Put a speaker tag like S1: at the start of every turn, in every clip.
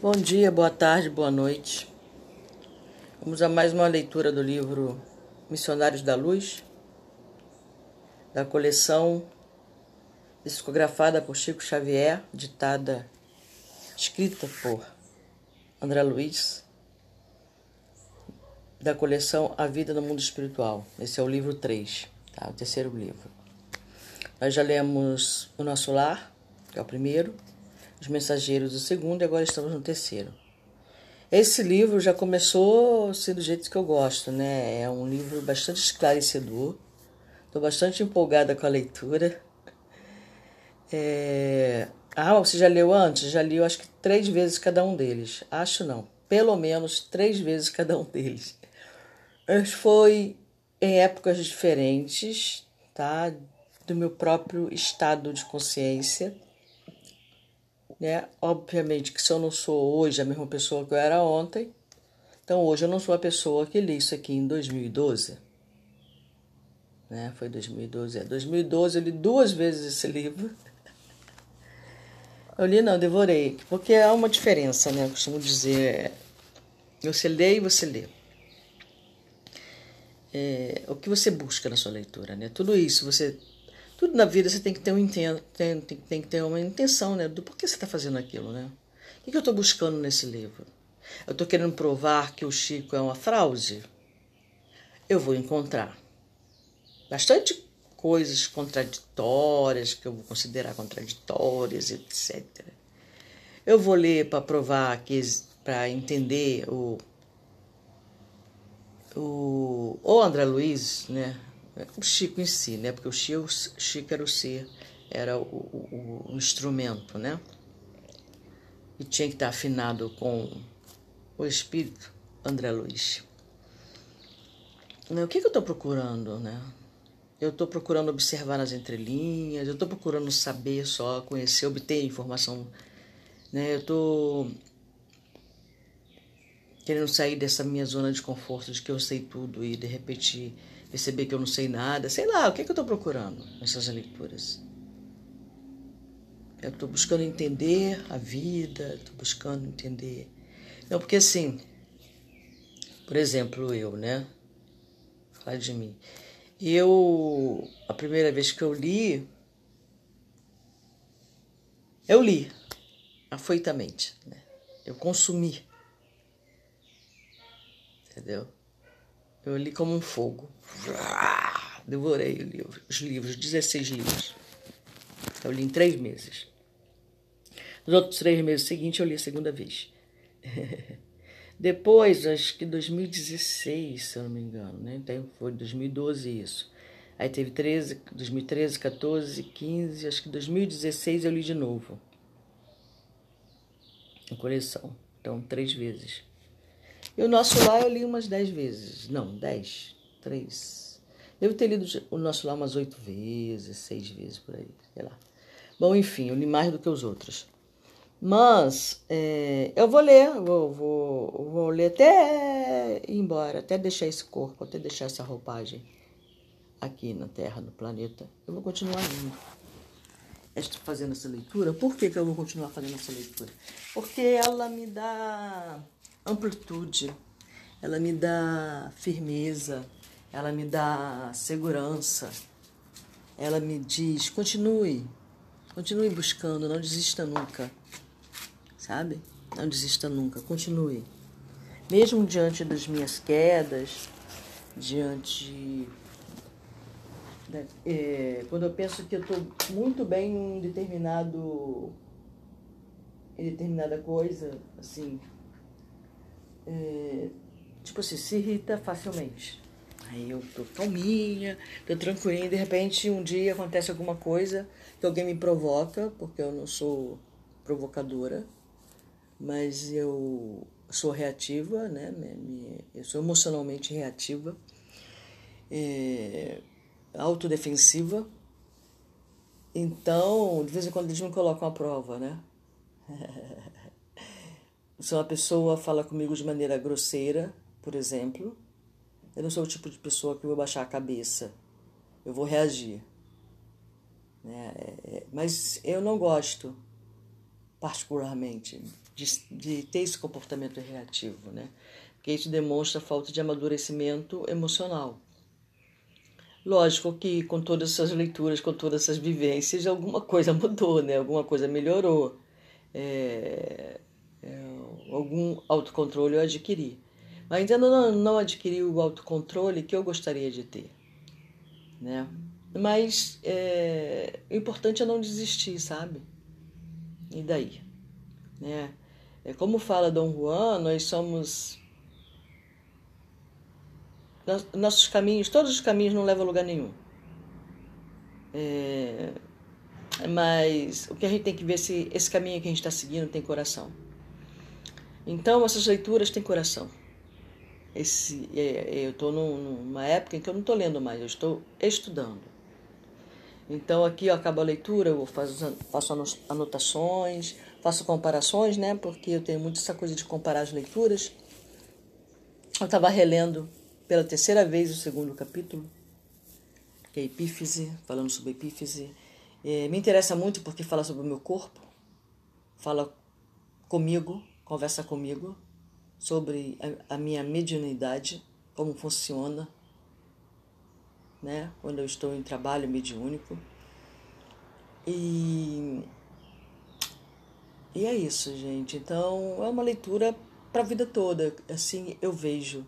S1: Bom dia, boa tarde, boa noite. Vamos a mais uma leitura do livro Missionários da Luz, da coleção discografada por Chico Xavier, ditada, escrita por André Luiz, da coleção A Vida no Mundo Espiritual. Esse é o livro 3, tá? o terceiro livro. Nós já lemos O Nosso Lar, que é o primeiro, os Mensageiros, o segundo, e agora estamos no terceiro. Esse livro já começou sendo do jeito que eu gosto, né? É um livro bastante esclarecedor. Estou bastante empolgada com a leitura. É... Ah, você já leu antes? Já li, acho que três vezes cada um deles. Acho não. Pelo menos três vezes cada um deles. Mas foi em épocas diferentes, tá? Do meu próprio estado de consciência né? Obviamente que se eu não sou hoje a mesma pessoa que eu era ontem, então hoje eu não sou a pessoa que li isso aqui em 2012. Né? Foi 2012. É, 2012 eu li duas vezes esse livro. Eu li não, devorei, porque há uma diferença, né? Eu costumo dizer, você lê e você lê. É, o que você busca na sua leitura, né? Tudo isso você tudo na vida você tem que ter, um tem, tem, tem que ter uma intenção, né? Do porquê você está fazendo aquilo, né? O que, eu estou buscando nesse livro? Eu estou querendo provar que o Chico é uma fraude? Eu vou encontrar bastante coisas contraditórias, que eu vou considerar contraditórias, etc. Eu vou ler para provar que para entender o o, o André Luiz, né? O Chico em si, né? Porque o Chico, Chico era o ser, era o, o, o instrumento, né? E tinha que estar afinado com o espírito André Luiz. O que, que eu estou procurando, né? Eu estou procurando observar nas entrelinhas, eu estou procurando saber só, conhecer, obter informação. Né? Eu estou querendo sair dessa minha zona de conforto de que eu sei tudo e de repente perceber que eu não sei nada, sei lá, o que, é que eu estou procurando nessas leituras? Eu estou buscando entender a vida, estou buscando entender. Não, porque assim, por exemplo, eu, né? Falar de mim. Eu, a primeira vez que eu li, eu li afoitamente, né? Eu consumi. Entendeu? Eu li como um fogo. Devorei livro, os livros, 16 livros. Eu li em três meses. Nos outros três meses seguintes, eu li a segunda vez. Depois, acho que 2016, se eu não me engano, né? Então, foi 2012 isso. Aí teve 13, 2013, 14, 15, acho que 2016 eu li de novo. A coleção. Então, três vezes. E o nosso lá eu li umas dez vezes. Não, dez. Três. Devo ter lido o nosso lá umas oito vezes, seis vezes por aí, sei lá. Bom, enfim, eu li mais do que os outros. Mas é, eu vou ler, vou, vou, vou ler até ir embora, até deixar esse corpo, até deixar essa roupagem aqui na Terra, no planeta. Eu vou continuar indo. Estou fazendo essa leitura. Por que, que eu vou continuar fazendo essa leitura? Porque ela me dá amplitude, ela me dá firmeza, ela me dá segurança, ela me diz: continue, continue buscando, não desista nunca, sabe? Não desista nunca, continue. Mesmo diante das minhas quedas, diante. Né, é, quando eu penso que eu estou muito bem em determinado em determinada coisa, assim, é, tipo assim, se irrita facilmente. Aí eu tô calminha, tô tranquilinha, de repente um dia acontece alguma coisa que alguém me provoca, porque eu não sou provocadora, mas eu sou reativa, né? Eu sou emocionalmente reativa, é, autodefensiva. Então, de vez em quando eles me colocam à prova, né? Se uma pessoa fala comigo de maneira grosseira, por exemplo, eu não sou o tipo de pessoa que vou baixar a cabeça. Eu vou reagir. Né? É, é, mas eu não gosto particularmente, de, de ter esse comportamento reativo, né? Porque isso demonstra falta de amadurecimento emocional. Lógico que com todas essas leituras, com todas essas vivências, alguma coisa mudou, né? Alguma coisa melhorou. É, é, algum autocontrole eu adquiri. Ainda não, não adquiri o autocontrole que eu gostaria de ter, né? Mas é, o importante é não desistir, sabe? E daí? Né? É, como fala Dom Juan, nós somos. Nossos caminhos, todos os caminhos não levam a lugar nenhum. É, mas o que a gente tem que ver é se esse caminho que a gente está seguindo tem coração. Então, essas leituras têm coração. Esse, é, eu estou numa época em que eu não estou lendo mais, eu estou estudando. Então aqui eu acabo a leitura, eu faço, faço anotações, faço comparações, né? Porque eu tenho muito essa coisa de comparar as leituras. Eu estava relendo pela terceira vez o segundo capítulo, que é Epífise, falando sobre Epífise. É, me interessa muito porque fala sobre o meu corpo, fala comigo, conversa comigo sobre a, a minha mediunidade, como funciona, né? quando eu estou em trabalho mediúnico. E, e é isso, gente. Então, é uma leitura para a vida toda. Assim, eu vejo.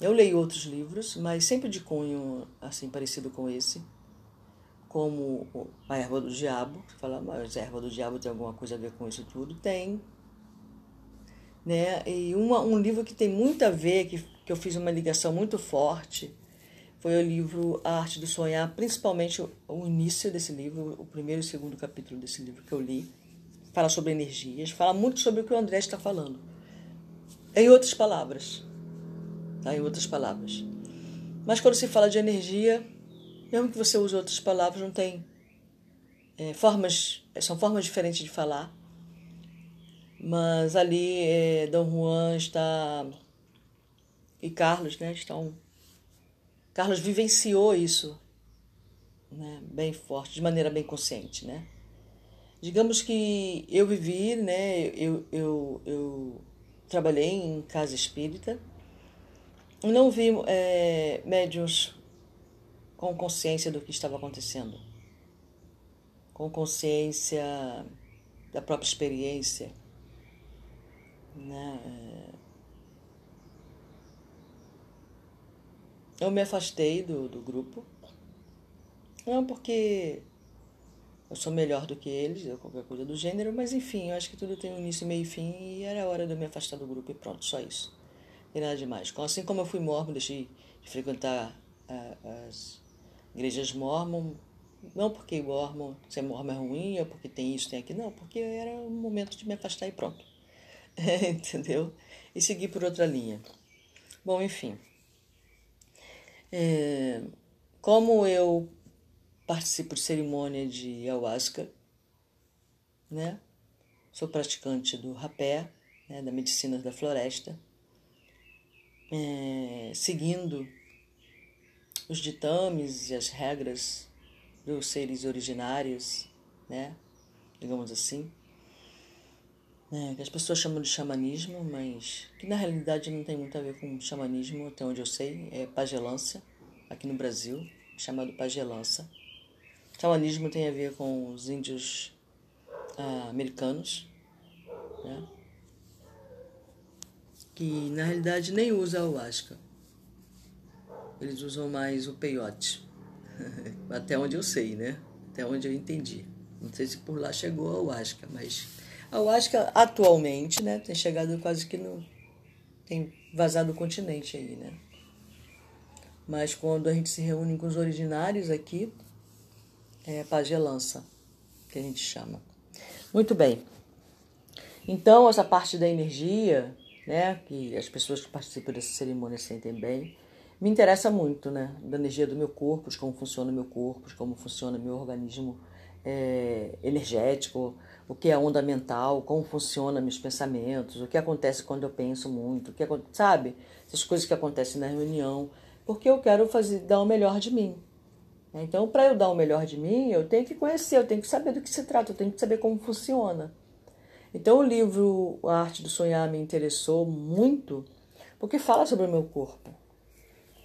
S1: Eu leio outros livros, mas sempre de cunho assim parecido com esse, como A Erva do Diabo. Você fala, mas a Erva do Diabo tem alguma coisa a ver com isso tudo? Tem. Né? E uma, um livro que tem muito a ver, que, que eu fiz uma ligação muito forte, foi o livro A Arte do Sonhar, principalmente o início desse livro, o primeiro e o segundo capítulo desse livro que eu li. Fala sobre energias, fala muito sobre o que o André está falando. Em outras palavras. Tá? Em outras palavras. Mas quando se fala de energia, mesmo que você use outras palavras, não tem é, formas, são formas diferentes de falar. Mas ali é, Dom Juan está e Carlos né, estão Carlos vivenciou isso né, bem forte, de maneira bem consciente, né? Digamos que eu vivi, né, eu, eu, eu trabalhei em casa espírita, não vi é, médiums com consciência do que estava acontecendo, com consciência da própria experiência, né? Eu me afastei do, do grupo. Não porque eu sou melhor do que eles, ou qualquer coisa do gênero, mas enfim, eu acho que tudo tem um início, meio e fim, e era hora de eu me afastar do grupo e pronto, só isso. Tem nada demais. Assim como eu fui mormon, deixei de frequentar uh, as igrejas mormon, não porque mormon, ser mormon é ruim, ou porque tem isso, tem aquilo, não, porque era um momento de me afastar e pronto. Entendeu? E seguir por outra linha. Bom, enfim. É, como eu participo de cerimônia de ayahuasca, né? Sou praticante do rapé, né, da medicina da floresta, é, seguindo os ditames e as regras dos seres originários, né? Digamos assim né, que as pessoas chamam de xamanismo, mas que na realidade não tem muito a ver com xamanismo, até onde eu sei, é pagelância, aqui no Brasil, chamado pagelância. Xamanismo tem a ver com os índios ah, americanos, né, que na realidade nem usam o ayahuasca. Eles usam mais o peiote, até onde eu sei, né? Até onde eu entendi. Não sei se por lá chegou a ayahuasca, mas eu acho que atualmente, né, tem chegado quase que no. tem vazado o continente aí, né? Mas quando a gente se reúne com os originários aqui, é pagelança, que a gente chama. Muito bem. Então, essa parte da energia, né, que as pessoas que participam dessa cerimônia sentem bem, me interessa muito, né, da energia do meu corpo, de como funciona o meu corpo, de como funciona o meu organismo é, energético, o que é onda mental, como funciona meus pensamentos, o que acontece quando eu penso muito, o que sabe? Essas coisas que acontecem na reunião, porque eu quero fazer dar o melhor de mim. Então, para eu dar o melhor de mim, eu tenho que conhecer, eu tenho que saber do que se trata, eu tenho que saber como funciona. Então o livro A Arte do Sonhar me interessou muito porque fala sobre o meu corpo.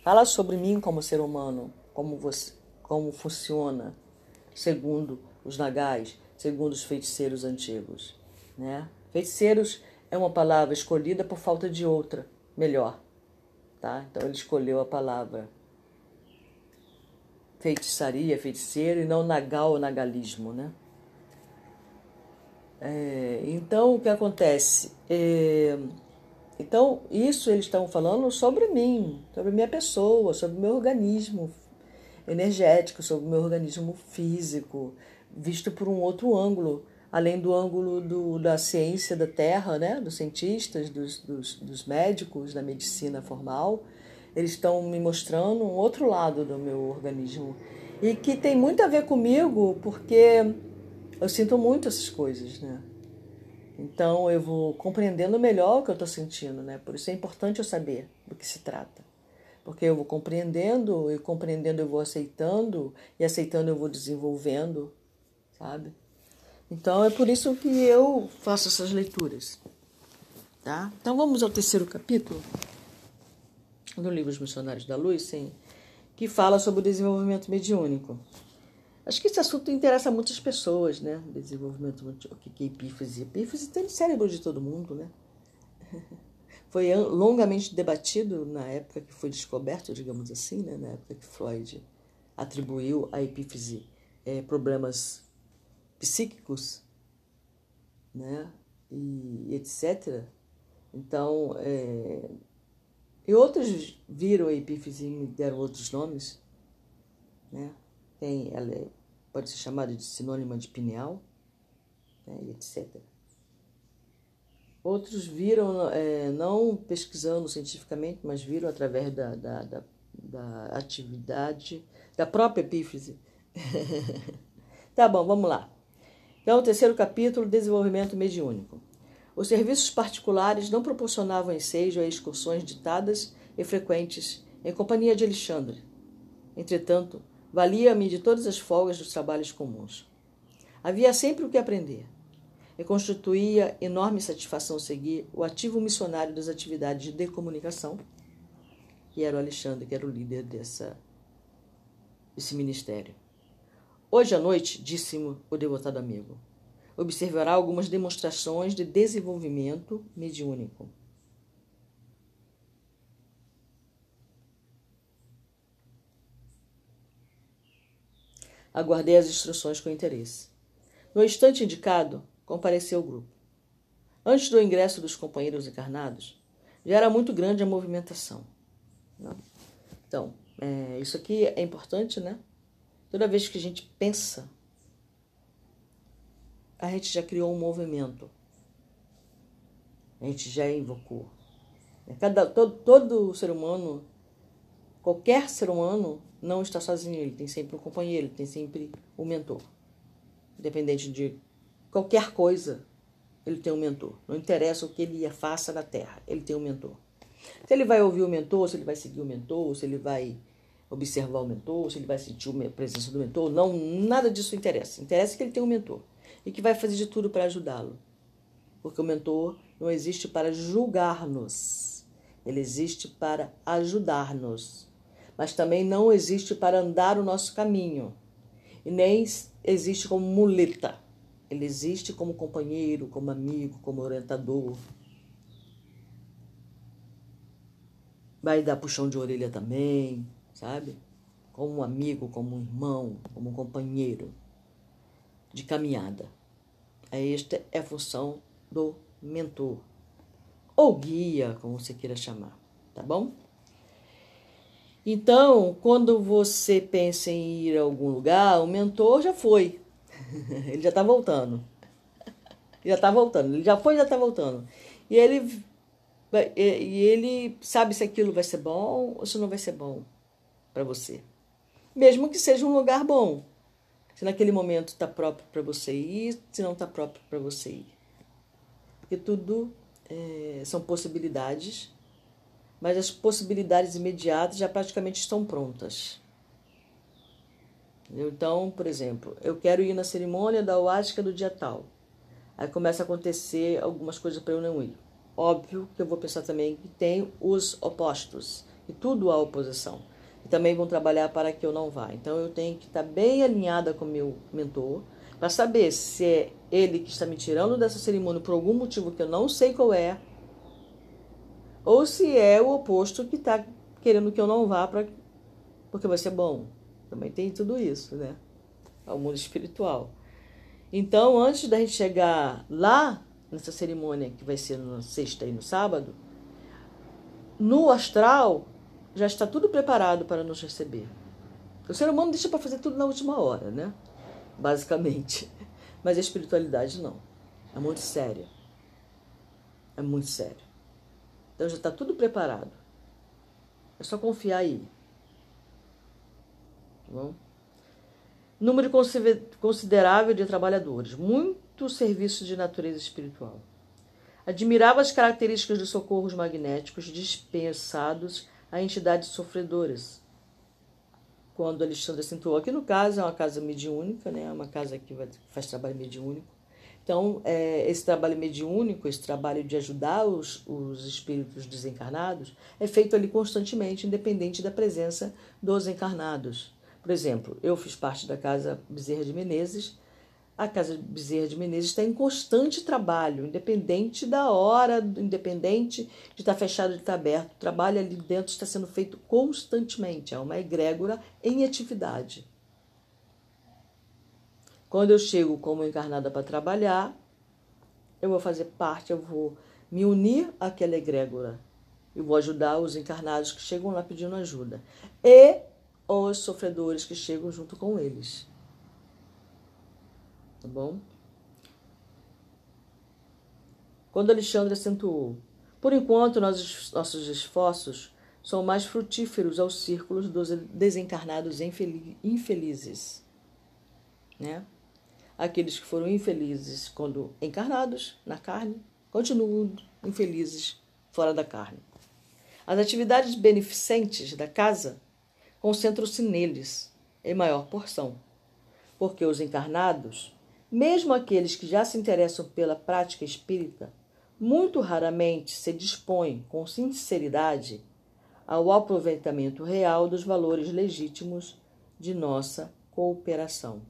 S1: Fala sobre mim como ser humano, como você, como funciona segundo os nagais, segundo os feiticeiros antigos, né? Feiticeiros é uma palavra escolhida por falta de outra melhor, tá? Então ele escolheu a palavra feitiçaria, feiticeiro e não nagal ou nagalismo, né? É, então, o que acontece? É, então, isso eles estão falando sobre mim, sobre minha pessoa, sobre meu organismo energético, sobre meu organismo físico, visto por um outro ângulo, além do ângulo do, da ciência da Terra, né? dos cientistas, dos, dos, dos médicos, da medicina formal. Eles estão me mostrando um outro lado do meu organismo e que tem muito a ver comigo, porque eu sinto muito essas coisas, né? Então eu vou compreendendo melhor o que eu estou sentindo, né? Por isso é importante eu saber do que se trata. Porque eu vou compreendendo, e compreendendo eu vou aceitando, e aceitando eu vou desenvolvendo, sabe? Então é por isso que eu faço essas leituras. Tá? Então vamos ao terceiro capítulo do livro Os Missionários da Luz, sim, que fala sobre o desenvolvimento mediúnico. Acho que esse assunto interessa muitas pessoas, né? Desenvolvimento, o que é epífise? Epífise tem no cérebro de todo mundo, né? Foi longamente debatido na época que foi descoberto, digamos assim, né? na época que Freud atribuiu à epífise é, problemas psíquicos, né? E etc. Então, é... e outros viram a epífise e deram outros nomes, né? Tem, ela é pode ser chamada de sinônima de pineal, né, etc. Outros viram, é, não pesquisando cientificamente, mas viram através da, da, da, da atividade da própria epífise. tá bom, vamos lá. Então, o terceiro capítulo, desenvolvimento mediúnico. Os serviços particulares não proporcionavam ensejo a excursões ditadas e frequentes em companhia de Alexandre. Entretanto, Valia-me de todas as folgas dos trabalhos comuns. Havia sempre o que aprender. E constituía enorme satisfação seguir o ativo missionário das atividades de comunicação, que era o Alexandre, que era o líder dessa, desse ministério. Hoje à noite, disse-me o devotado amigo, observará algumas demonstrações de desenvolvimento mediúnico. Aguardei as instruções com interesse. No instante indicado, compareceu o grupo. Antes do ingresso dos companheiros encarnados, já era muito grande a movimentação. Então, é, isso aqui é importante, né? Toda vez que a gente pensa, a gente já criou um movimento. A gente já invocou. Cada, todo, todo ser humano, qualquer ser humano, não está sozinho, ele tem sempre um companheiro, ele tem sempre um mentor. Independente de qualquer coisa, ele tem um mentor. Não interessa o que ele faça na Terra, ele tem um mentor. Se ele vai ouvir o mentor, se ele vai seguir o mentor, se ele vai observar o mentor, se ele vai sentir a presença do mentor, não, nada disso interessa. Interessa que ele tem um mentor e que vai fazer de tudo para ajudá-lo. Porque o mentor não existe para julgar-nos, ele existe para ajudar-nos mas também não existe para andar o nosso caminho, e nem existe como muleta. Ele existe como companheiro, como amigo, como orientador. Vai dar puxão de orelha também, sabe? Como um amigo, como um irmão, como um companheiro de caminhada. Esta é a função do mentor, ou guia, como você queira chamar, tá bom? Então, quando você pensa em ir a algum lugar, o mentor já foi. ele já está voltando. já está voltando. Ele já foi, já está voltando. E ele, e ele sabe se aquilo vai ser bom ou se não vai ser bom para você. Mesmo que seja um lugar bom. Se naquele momento está próprio para você ir, se não está próprio para você ir. Porque tudo é, são possibilidades mas as possibilidades imediatas já praticamente estão prontas. Então, por exemplo, eu quero ir na cerimônia da oástica do dia tal. Aí começa a acontecer algumas coisas para eu não ir. Óbvio que eu vou pensar também que tem os opostos, e tudo há oposição. Também vão trabalhar para que eu não vá. Então eu tenho que estar bem alinhada com o meu mentor, para saber se é ele que está me tirando dessa cerimônia por algum motivo que eu não sei qual é, ou se é o oposto que está querendo que eu não vá pra, porque vai ser bom. Também tem tudo isso, né? Ao mundo espiritual. Então, antes da gente chegar lá, nessa cerimônia que vai ser na sexta e no sábado, no astral já está tudo preparado para nos receber. O ser humano deixa para fazer tudo na última hora, né? Basicamente. Mas a espiritualidade não. É muito séria. É muito séria. Então já está tudo preparado. É só confiar aí. Tá bom? Número considerável de trabalhadores, muito serviço de natureza espiritual. Admirava as características dos socorros magnéticos dispensados a entidades sofredoras. Quando Alexandre acentuou, aqui no caso é uma casa mediúnica, né? uma casa que faz trabalho mediúnico então, é, esse trabalho mediúnico, esse trabalho de ajudar os, os espíritos desencarnados, é feito ali constantemente, independente da presença dos encarnados. Por exemplo, eu fiz parte da Casa Bezerra de Menezes. A Casa Bezerra de Menezes está em constante trabalho, independente da hora, independente de estar fechado, de estar aberto. O trabalho ali dentro está sendo feito constantemente. É uma egrégora em atividade. Quando eu chego como encarnada para trabalhar, eu vou fazer parte, eu vou me unir àquela egrégora. e vou ajudar os encarnados que chegam lá pedindo ajuda. E os sofredores que chegam junto com eles. Tá bom? Quando Alexandre acentuou, por enquanto nossos, nossos esforços são mais frutíferos aos círculos dos desencarnados infelizes. Né? Aqueles que foram infelizes quando encarnados na carne continuam infelizes fora da carne. As atividades beneficentes da casa concentram-se neles em maior porção, porque os encarnados, mesmo aqueles que já se interessam pela prática espírita, muito raramente se dispõem com sinceridade ao aproveitamento real dos valores legítimos de nossa cooperação.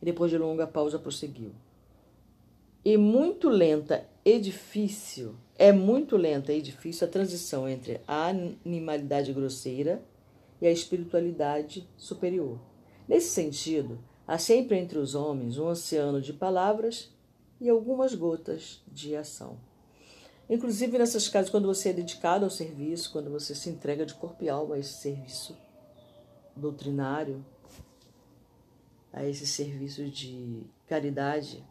S1: Depois de longa pausa prosseguiu. E muito lenta e difícil, é muito lenta e difícil a transição entre a animalidade grosseira e a espiritualidade superior. Nesse sentido, há sempre entre os homens um oceano de palavras e algumas gotas de ação. Inclusive nessas casas, quando você é dedicado ao serviço, quando você se entrega de corpo e alma a esse serviço doutrinário, a esse serviço de caridade,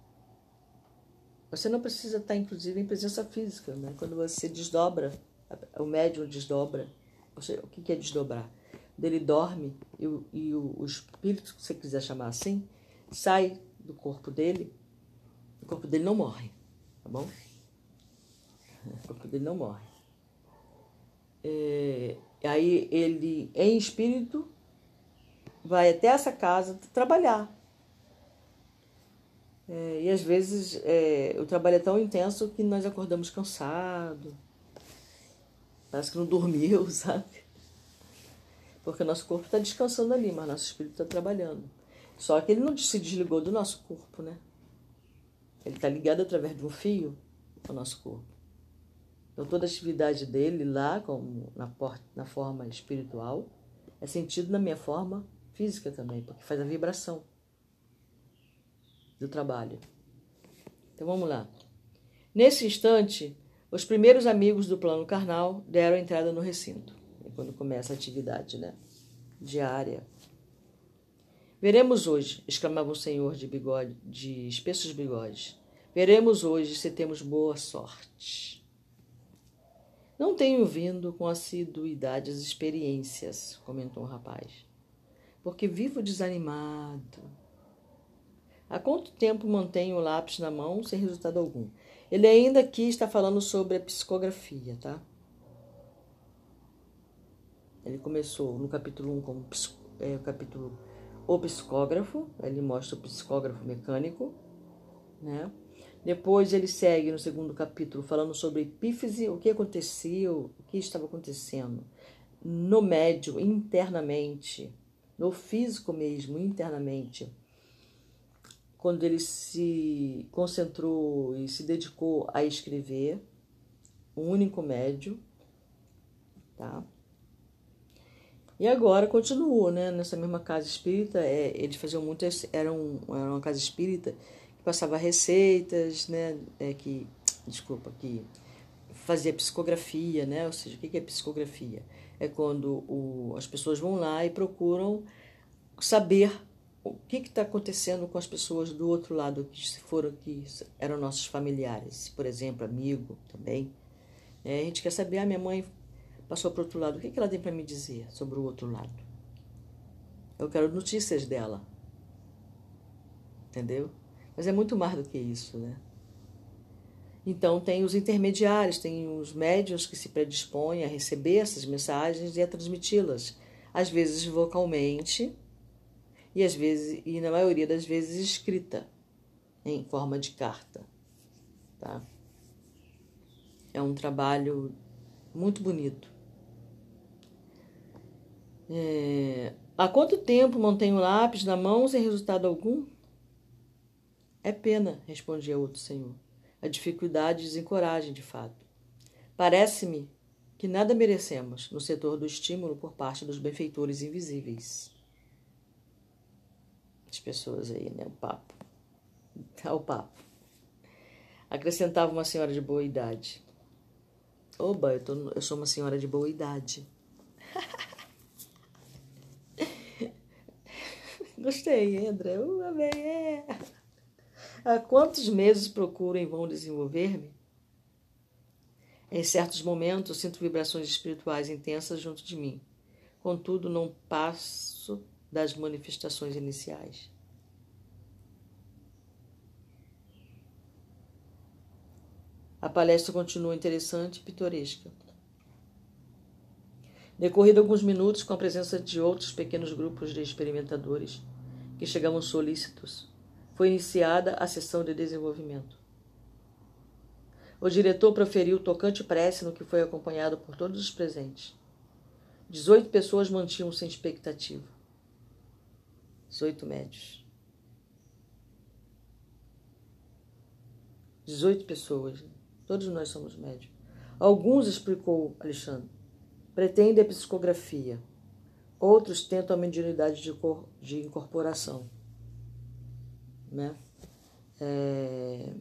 S1: você não precisa estar, inclusive, em presença física. Né? Quando você desdobra, o médium desdobra. Você, o que é desdobrar? Ele dorme e, o, e o, o espírito, se você quiser chamar assim, sai do corpo dele. O corpo dele não morre, tá bom? O corpo dele não morre. É, aí ele, em espírito, vai até essa casa trabalhar. É, e às vezes é, o trabalho é tão intenso que nós acordamos cansados. Parece que não dormiu, sabe? Porque o nosso corpo está descansando ali, mas nosso espírito está trabalhando. Só que ele não se desligou do nosso corpo, né? Ele está ligado através de um fio ao nosso corpo. Então toda a atividade dele lá, como na, na forma espiritual, é sentido na minha forma física também, porque faz a vibração do trabalho. Então vamos lá. Nesse instante, os primeiros amigos do plano carnal deram entrada no recinto, quando começa a atividade né, diária. Veremos hoje, exclamava o senhor de bigode, de espessos bigodes. Veremos hoje se temos boa sorte. Não tenho vindo com assiduidade as experiências, comentou o rapaz porque vivo desanimado. Há quanto tempo mantenho o lápis na mão sem resultado algum? Ele ainda aqui está falando sobre a psicografia, tá? Ele começou no capítulo 1 como é, o capítulo o psicógrafo, ele mostra o psicógrafo mecânico, né? Depois ele segue no segundo capítulo falando sobre epífise, o que aconteceu, o que estava acontecendo no médio, internamente, no físico mesmo, internamente. Quando ele se concentrou e se dedicou a escrever, um único médio, tá? E agora continuou, né? Nessa mesma casa espírita, é, eles faziam muito, era, um, era uma casa espírita que passava receitas, né? É, que, desculpa, que fazia psicografia, né? Ou seja, o que é psicografia? É quando o, as pessoas vão lá e procuram saber o que está acontecendo com as pessoas do outro lado, que foram que eram nossos familiares, por exemplo, amigo também. É, a gente quer saber, a ah, minha mãe passou para o outro lado, o que, que ela tem para me dizer sobre o outro lado? Eu quero notícias dela. Entendeu? Mas é muito mais do que isso, né? Então, tem os intermediários, tem os médios que se predispõem a receber essas mensagens e a transmiti-las, às vezes vocalmente e às vezes e na maioria das vezes escrita em forma de carta, tá? É um trabalho muito bonito. É... Há quanto tempo mantenho o lápis na mão sem resultado algum? É pena, respondia outro senhor. A dificuldade desencoraja, de fato. Parece-me que nada merecemos no setor do estímulo por parte dos benfeitores invisíveis. As pessoas aí, né? O papo. Tá o papo. Acrescentava uma senhora de boa idade. Oba, eu, tô, eu sou uma senhora de boa idade. Gostei, André. Eu amei. É. Há quantos meses procuro em vão desenvolver-me? Em certos momentos sinto vibrações espirituais intensas junto de mim. Contudo, não passo das manifestações iniciais. A palestra continua interessante e pitoresca. Decorrido alguns minutos, com a presença de outros pequenos grupos de experimentadores que chegavam solícitos, foi iniciada a sessão de desenvolvimento. O diretor proferiu tocante prece no que foi acompanhado por todos os presentes. Dezoito pessoas mantinham-se em expectativa. Dezoito médios. Dezoito pessoas. Todos nós somos médios. Alguns, explicou Alexandre, pretendem a psicografia. Outros tentam a mediunidade de, de incorporação. Né? É...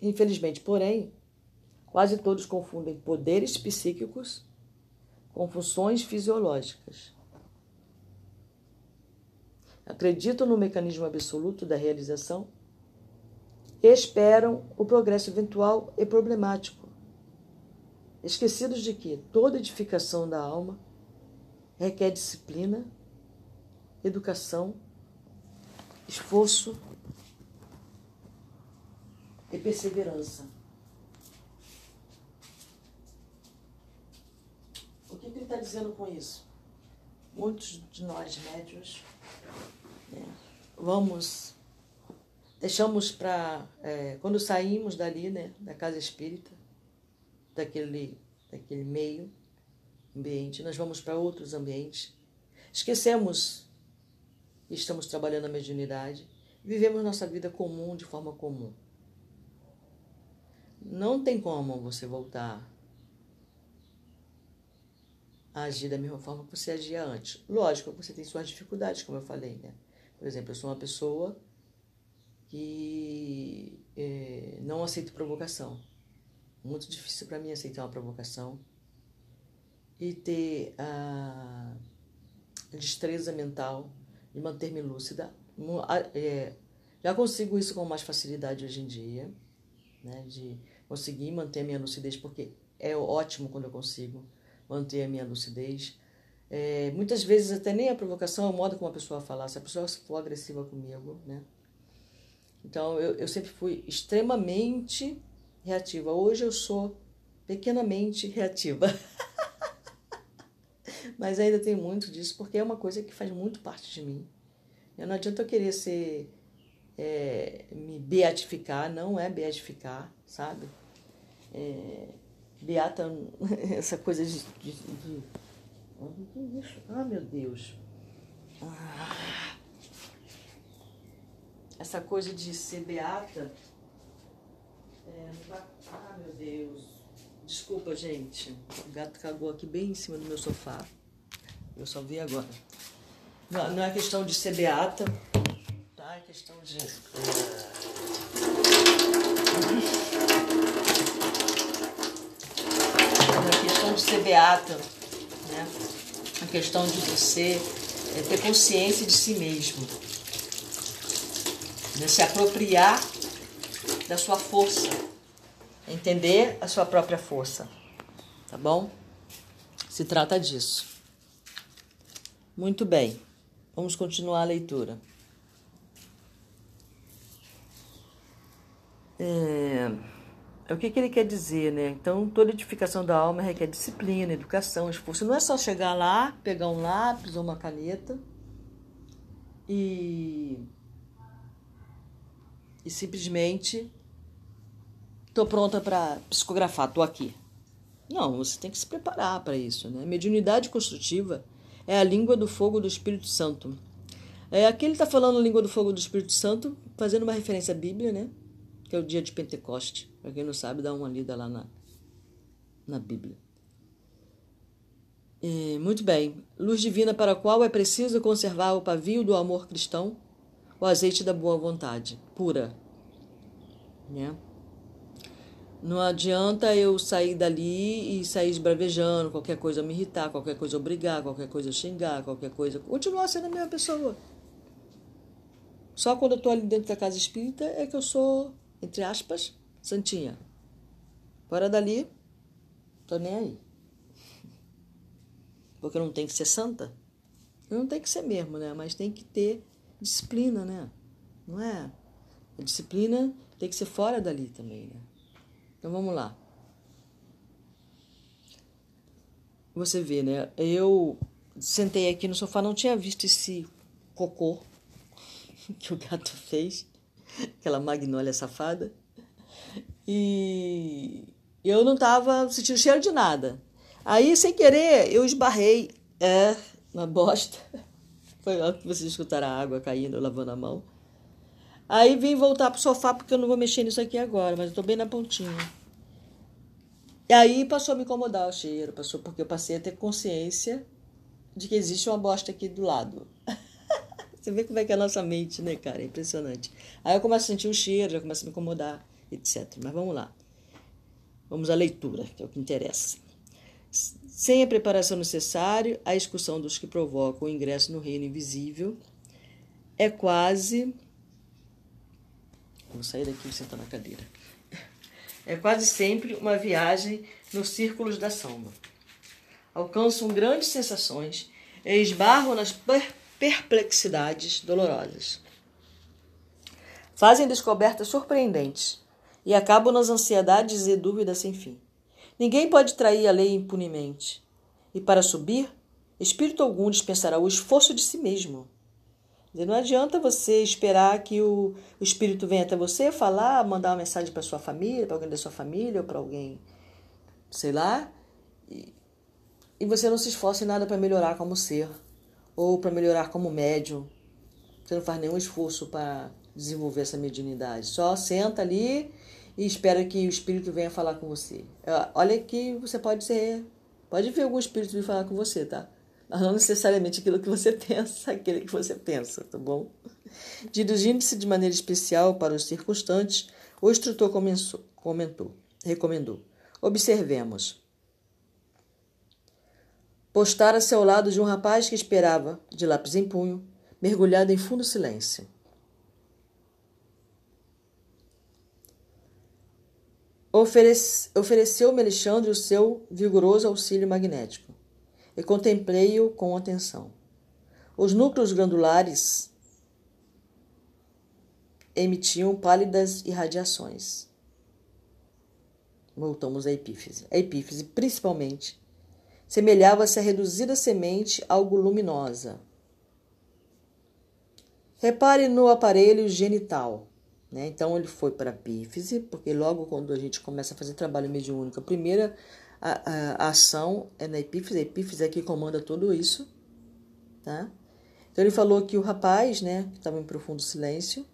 S1: Infelizmente, porém, quase todos confundem poderes psíquicos com funções fisiológicas. Acreditam no mecanismo absoluto da realização esperam o progresso eventual e problemático, esquecidos de que toda edificação da alma requer disciplina, educação, esforço e perseverança. O que ele está dizendo com isso? Muitos de nós médios né, vamos, deixamos para, é, quando saímos dali, né, da casa espírita, daquele, daquele meio, ambiente, nós vamos para outros ambientes. Esquecemos que estamos trabalhando a mediunidade, vivemos nossa vida comum de forma comum. Não tem como você voltar a agir da mesma forma que você agia antes. Lógico, você tem suas dificuldades, como eu falei, né? Por exemplo, eu sou uma pessoa que é, não aceito provocação. Muito difícil para mim aceitar uma provocação e ter a destreza mental de manter-me lúcida. É, já consigo isso com mais facilidade hoje em dia, né, de conseguir manter a minha lucidez, porque é ótimo quando eu consigo manter a minha lucidez. É, muitas vezes até nem a provocação é o modo como a pessoa falar, se a pessoa for agressiva comigo, né? Então eu, eu sempre fui extremamente reativa. Hoje eu sou pequenamente reativa. mas ainda tem muito disso, porque é uma coisa que faz muito parte de mim. Eu não adianta eu querer ser. É, me beatificar, não é beatificar, sabe? É, beata, essa coisa de. de, de... É isso? Ah, meu Deus! Ah, essa coisa de ser beata. É, ah, meu Deus! Desculpa, gente. O gato cagou aqui bem em cima do meu sofá. Eu só vi agora. Não, não é questão de ser beata, tá? É questão de. Não é questão de ser beata, né? É questão de você é, ter consciência de si mesmo. Né? Se apropriar da sua força. Entender a sua própria força. Tá bom? Se trata disso. Muito bem. Vamos continuar a leitura. É, o que, que ele quer dizer, né? Então, toda edificação da alma requer disciplina, educação, esforço. Não é só chegar lá, pegar um lápis ou uma caneta e, e simplesmente estou pronta para psicografar, estou aqui. Não, você tem que se preparar para isso, né? Mediunidade construtiva é a língua do fogo do Espírito Santo. É, aqui ele está falando língua do fogo do Espírito Santo, fazendo uma referência à Bíblia, né? Que é o dia de Pentecoste. Para quem não sabe, dá uma lida lá na, na Bíblia. E, muito bem. Luz divina para a qual é preciso conservar o pavio do amor cristão, o azeite da boa vontade, pura. Né? Não adianta eu sair dali e sair esbravejando, qualquer coisa me irritar, qualquer coisa obrigar, qualquer coisa xingar, qualquer coisa. Continuar sendo a mesma pessoa. Só quando eu estou ali dentro da casa espírita é que eu sou, entre aspas, santinha. Fora dali, tô nem aí. Porque não tem que ser santa. Não tem que ser mesmo, né? Mas tem que ter disciplina, né? Não é? A disciplina tem que ser fora dali também, né? Então vamos lá. Você vê, né? Eu sentei aqui no sofá, não tinha visto esse cocô que o gato fez, aquela magnólia safada. E eu não tava sentindo cheiro de nada. Aí, sem querer, eu esbarrei é, na bosta. Foi lá que vocês escutaram a água caindo, lavando a mão. Aí vim voltar pro sofá porque eu não vou mexer nisso aqui agora, mas eu tô bem na pontinha. E aí passou a me incomodar o cheiro, passou porque eu passei a ter consciência de que existe uma bosta aqui do lado. Você vê como é que é a nossa mente, né, cara? É impressionante. Aí eu começo a sentir o cheiro, já começa a me incomodar, etc. Mas vamos lá. Vamos à leitura, que é o que interessa. Sem a preparação necessária, a excursão dos que provocam o ingresso no reino invisível é quase Vou sair daqui e sentar na cadeira. É quase sempre uma viagem nos círculos da sombra. Alcançam grandes sensações e esbarram nas perplexidades dolorosas. Fazem descobertas surpreendentes e acabam nas ansiedades e dúvidas sem fim. Ninguém pode trair a lei impunemente. E para subir, espírito algum dispensará o esforço de si mesmo não adianta você esperar que o, o espírito venha até você falar, mandar uma mensagem para sua família, para alguém da sua família ou para alguém, sei lá, e, e você não se esforça em nada para melhorar como ser ou para melhorar como médium. Você não faz nenhum esforço para desenvolver essa mediunidade. Só senta ali e espera que o espírito venha falar com você. Olha que você pode ser, pode ver algum espírito vir falar com você, tá? Não necessariamente aquilo que você pensa, aquele que você pensa, tá bom? Dirigindo-se de maneira especial para os circunstantes, o instrutor comentou, comentou, recomendou: Observemos. Postara-se ao lado de um rapaz que esperava, de lápis em punho, mergulhado em fundo silêncio. Oferece, Ofereceu-me Alexandre o seu vigoroso auxílio magnético e contemplei-o com atenção. Os núcleos glandulares emitiam pálidas irradiações. Voltamos à epífise. A epífise, principalmente, semelhava-se a reduzida semente, algo luminosa. Repare no aparelho genital. Né? Então ele foi para a epífise, porque logo quando a gente começa a fazer trabalho mediúnico, a primeira a, a, ação é na epífise, a epífise é que comanda tudo isso. Tá? Então ele falou que o rapaz, né, que estava em profundo silêncio,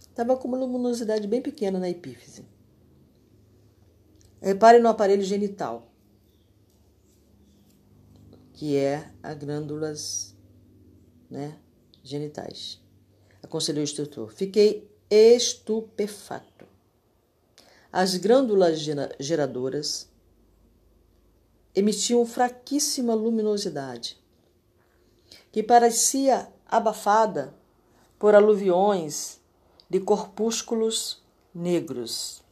S1: estava com uma luminosidade bem pequena na epífise. Repare no aparelho genital, que é as glândulas né, genitais. Aconselhou o instrutor. Fiquei estupefato. As glândulas geradoras emitiam fraquíssima luminosidade, que parecia abafada por aluviões de corpúsculos negros.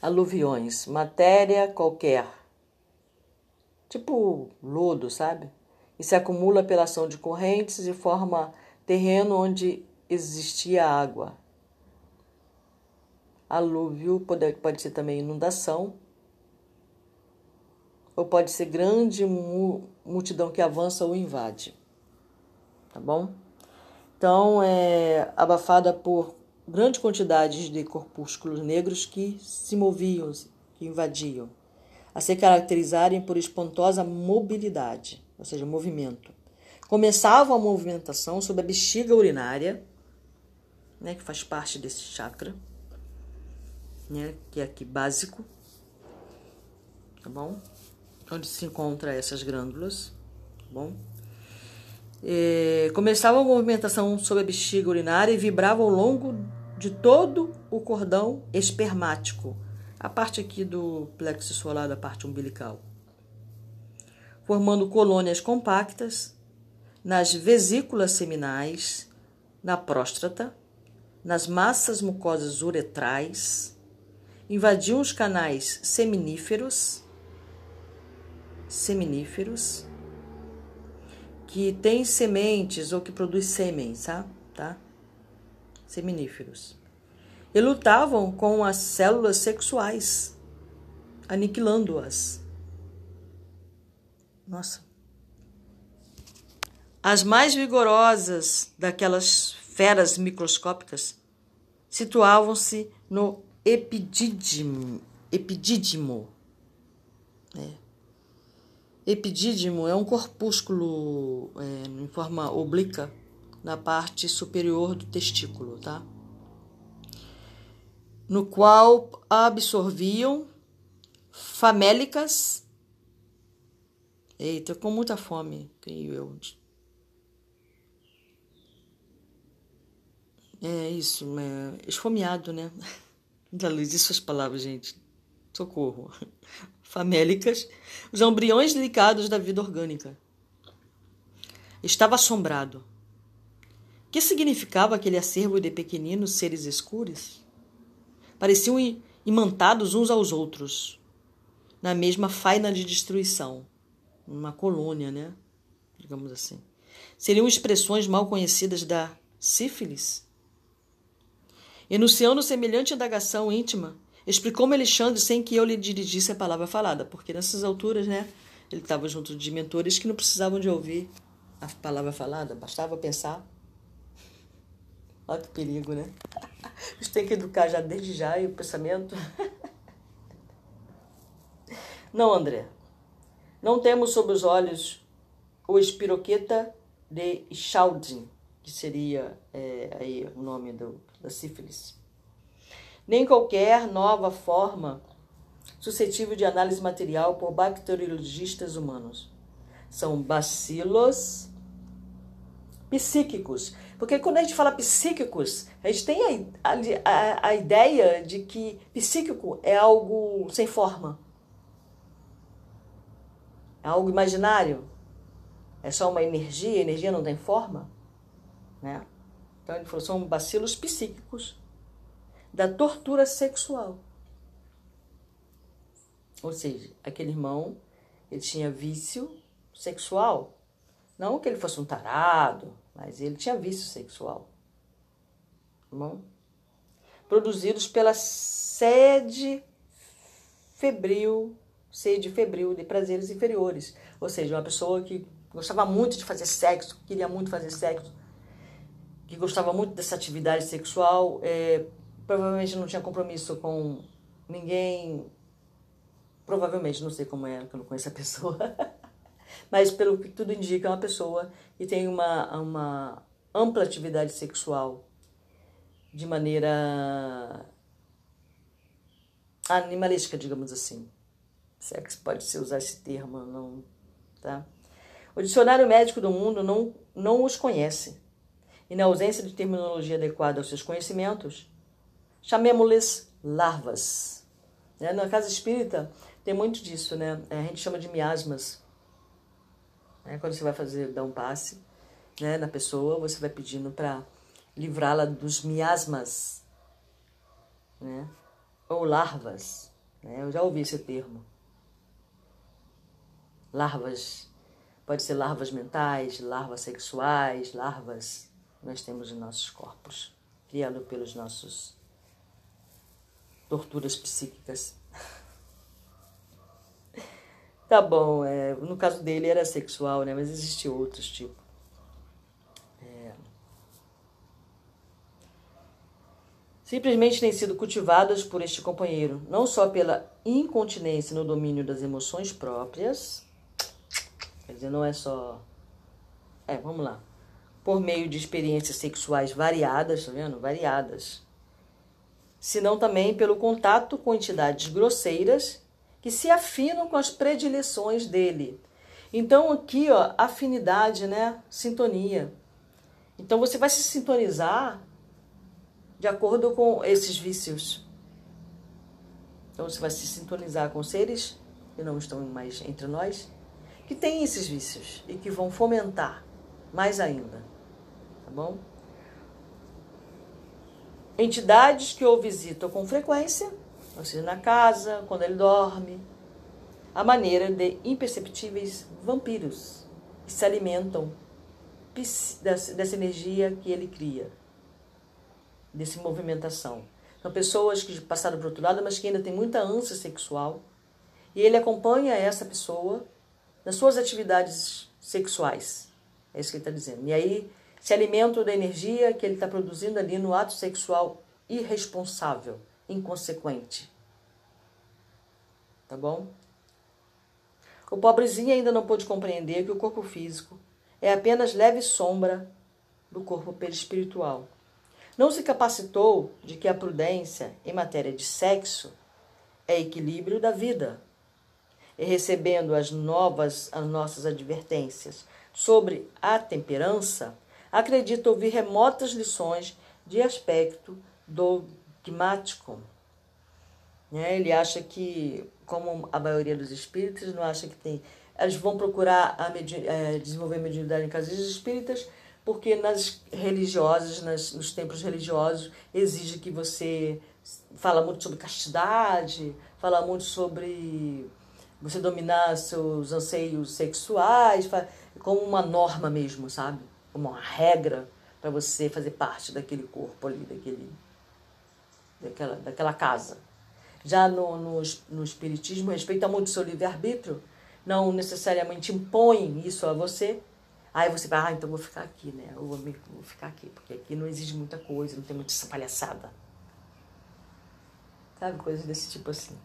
S1: Aluviões, matéria qualquer, tipo lodo, sabe? E se acumula pela ação de correntes e forma terreno onde existia água. Alúvio pode, pode ser também inundação, ou pode ser grande multidão que avança ou invade. Tá bom? Então, é abafada por grandes quantidades de corpúsculos negros que se moviam, que invadiam, a se caracterizarem por espantosa mobilidade, ou seja, movimento. Começava a movimentação sobre a bexiga urinária, né, que faz parte desse chakra, né, que é aqui básico, tá bom? Onde se encontra essas glândulas, tá bom? É, começava a movimentação sobre a bexiga urinária e vibrava ao longo de todo o cordão espermático, a parte aqui do plexo solar, da parte umbilical, formando colônias compactas nas vesículas seminais, na próstata, nas massas mucosas uretrais, invadiu os canais seminíferos, seminíferos, que têm sementes ou que produz sêmen, tá? tá? Seminíferos. E lutavam com as células sexuais, aniquilando-as. Nossa, as mais vigorosas daquelas feras microscópicas situavam-se no epidídimo. epidídimo é. Epidídimo é um corpúsculo é, em forma oblíqua na parte superior do testículo, tá? No qual absorviam famélicas. Eita, com muita fome, creio eu, É isso, é, esfomeado, né? Da luz, isso as palavras, gente. Socorro. Famélicas, os embriões delicados da vida orgânica. Estava assombrado. O que significava aquele acervo de pequeninos seres escuros? Pareciam imantados uns aos outros, na mesma faina de destruição. Uma colônia, né? Digamos assim. Seriam expressões mal conhecidas da sífilis? Enunciando semelhante indagação íntima, explicou-me Alexandre sem que eu lhe dirigisse a palavra falada, porque nessas alturas, né, ele estava junto de mentores que não precisavam de ouvir a palavra falada, bastava pensar. Olha que perigo, né? A gente tem que educar já desde já e o pensamento. Não, André. Não temos sob os olhos o espiroqueta de Schaldin, que seria é, aí o nome do, da sífilis. Nem qualquer nova forma suscetível de análise material por bacteriologistas humanos. São bacilos psíquicos. Porque quando a gente fala psíquicos, a gente tem a, a, a ideia de que psíquico é algo sem forma. É algo imaginário. É só uma energia, energia não tem forma. Né? Então ele falou, são bacilos psíquicos da tortura sexual. Ou seja, aquele irmão, ele tinha vício sexual. Não que ele fosse um tarado, mas ele tinha vício sexual. Tá bom? Produzidos pela sede febril sede febril de prazeres inferiores. Ou seja, uma pessoa que gostava muito de fazer sexo, queria muito fazer sexo, que gostava muito dessa atividade sexual, é, provavelmente não tinha compromisso com ninguém. Provavelmente, não sei como é, que eu não conheço a pessoa. Mas pelo que tudo indica, é uma pessoa que tem uma, uma ampla atividade sexual de maneira animalística, digamos assim. Se é que pode se usar esse termo, não, tá? O dicionário médico do mundo não, não os conhece. E na ausência de terminologia adequada aos seus conhecimentos, chamemos-lhes larvas. Né? Na casa espírita tem muito disso, né? A gente chama de miasmas. Né? Quando você vai fazer, dar um passe né, na pessoa, você vai pedindo para livrá-la dos miasmas, né? Ou larvas, né? Eu já ouvi esse termo. Larvas, pode ser larvas mentais, larvas sexuais, larvas nós temos em nossos corpos, criado pelos nossos torturas psíquicas. tá bom, é, no caso dele era sexual, né? Mas existem outros tipos. simplesmente têm sido cultivadas por este companheiro, não só pela incontinência no domínio das emoções próprias, quer dizer, não é só. É, vamos lá. Por meio de experiências sexuais variadas, tá vendo? Variadas. Senão também pelo contato com entidades grosseiras que se afinam com as predileções dele. Então, aqui, ó, afinidade, né? Sintonia. Então, você vai se sintonizar de acordo com esses vícios. Então você vai se sintonizar com seres que não estão mais entre nós, que têm esses vícios e que vão fomentar mais ainda. Bom? Entidades que o visitam com frequência, ou seja, na casa, quando ele dorme, a maneira de imperceptíveis vampiros que se alimentam dessa energia que ele cria desse movimentação. São pessoas que passaram para outro lado, mas que ainda têm muita ânsia sexual. E ele acompanha essa pessoa nas suas atividades sexuais. É isso que ele está dizendo. E aí se alimentam da energia que ele está produzindo ali no ato sexual irresponsável, inconsequente. Tá bom? O pobrezinho ainda não pôde compreender que o corpo físico é apenas leve sombra do corpo perispiritual não se capacitou de que a prudência em matéria de sexo é equilíbrio da vida. E recebendo as novas as nossas advertências sobre a temperança, acredita ouvir remotas lições de aspecto dogmático. Né? Ele acha que, como a maioria dos espíritas, não acha que tem. Eles vão procurar a, é, desenvolver mediunidade em casas espíritas porque nas religiosas, nas, nos templos religiosos, exige que você fala muito sobre castidade, fala muito sobre você dominar seus anseios sexuais, como uma norma mesmo, sabe? Como uma regra para você fazer parte daquele corpo ali, daquele, daquela, daquela casa. Já no, no, no Espiritismo, respeita muito o seu livre-arbítrio, não necessariamente impõe isso a você, Aí você vai, ah, então vou ficar aqui, né? Eu vou, vou ficar aqui, porque aqui não exige muita coisa, não tem muita essa palhaçada. Sabe? Coisas desse tipo assim.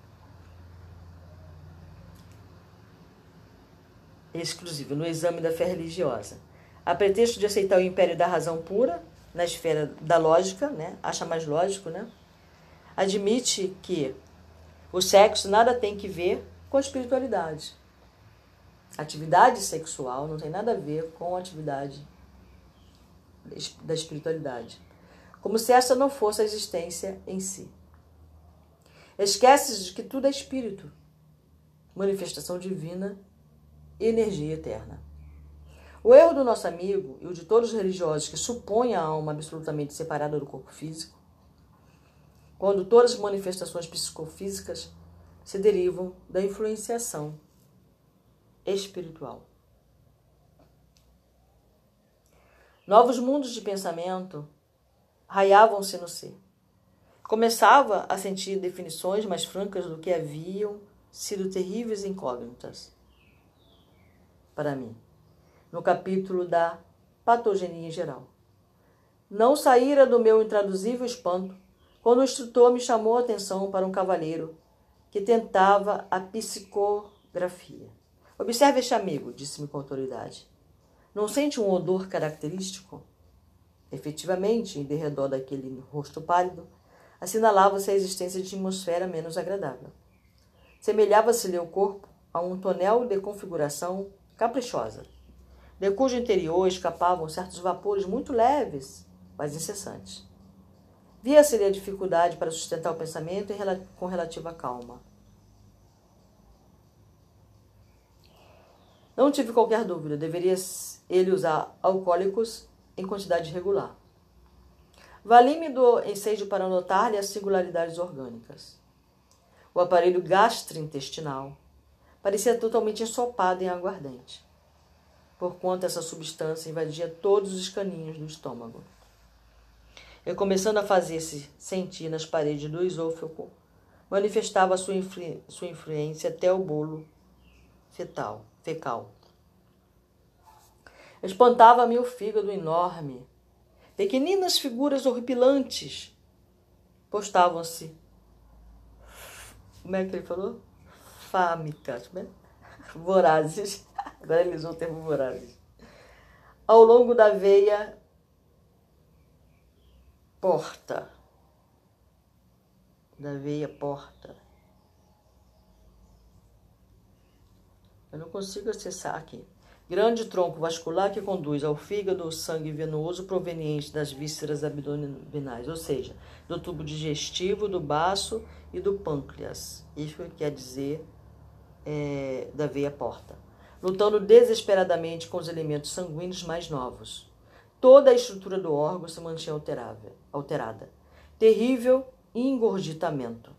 S1: Exclusivo, no exame da fé religiosa. A pretexto de aceitar o império da razão pura, na esfera da lógica, né? Acha mais lógico, né? Admite que o sexo nada tem que ver com a espiritualidade. Atividade sexual não tem nada a ver com a atividade da espiritualidade. Como se essa não fosse a existência em si. Esqueces de que tudo é espírito, manifestação divina e energia eterna. O erro do nosso amigo e o de todos os religiosos que supõem a alma absolutamente separada do corpo físico, quando todas as manifestações psicofísicas se derivam da influenciação espiritual. Novos mundos de pensamento raiavam-se no ser. Começava a sentir definições mais francas do que haviam sido terríveis incógnitas para mim, no capítulo da patogenia em geral. Não saíra do meu intraduzível espanto quando o instrutor me chamou a atenção para um cavalheiro que tentava a psicografia. Observe este amigo, disse-me com autoridade. Não sente um odor característico? Efetivamente, em derredor daquele rosto pálido, assinalava-se a existência de atmosfera menos agradável. Semelhava-se-lhe o corpo a um tonel de configuração caprichosa, de cujo interior escapavam certos vapores muito leves, mas incessantes. Via-se-lhe a dificuldade para sustentar o pensamento com relativa calma. Não tive qualquer dúvida, deveria ele usar alcoólicos em quantidade regular. Vali-me do ensejo para notar-lhe as singularidades orgânicas. O aparelho gastrointestinal parecia totalmente ensopado em aguardente, porquanto essa substância invadia todos os caninhos do estômago. E começando a fazer-se sentir nas paredes do esôfago, manifestava sua, influ sua influência até o bolo fetal, fecal. Espantava-me o fígado enorme. Pequeninas figuras horripilantes postavam-se. Como é que ele falou? Fâmicas, né? vorazes. Agora ele usou o termo vorazes. Ao longo da veia porta. Da veia porta. Eu não consigo acessar aqui grande tronco vascular que conduz ao fígado o sangue venoso proveniente das vísceras abdominais, ou seja, do tubo digestivo, do baço e do pâncreas. Isso quer dizer é, da veia porta. Lutando desesperadamente com os elementos sanguíneos mais novos. Toda a estrutura do órgão se mantinha alterada. Terrível engorditamento.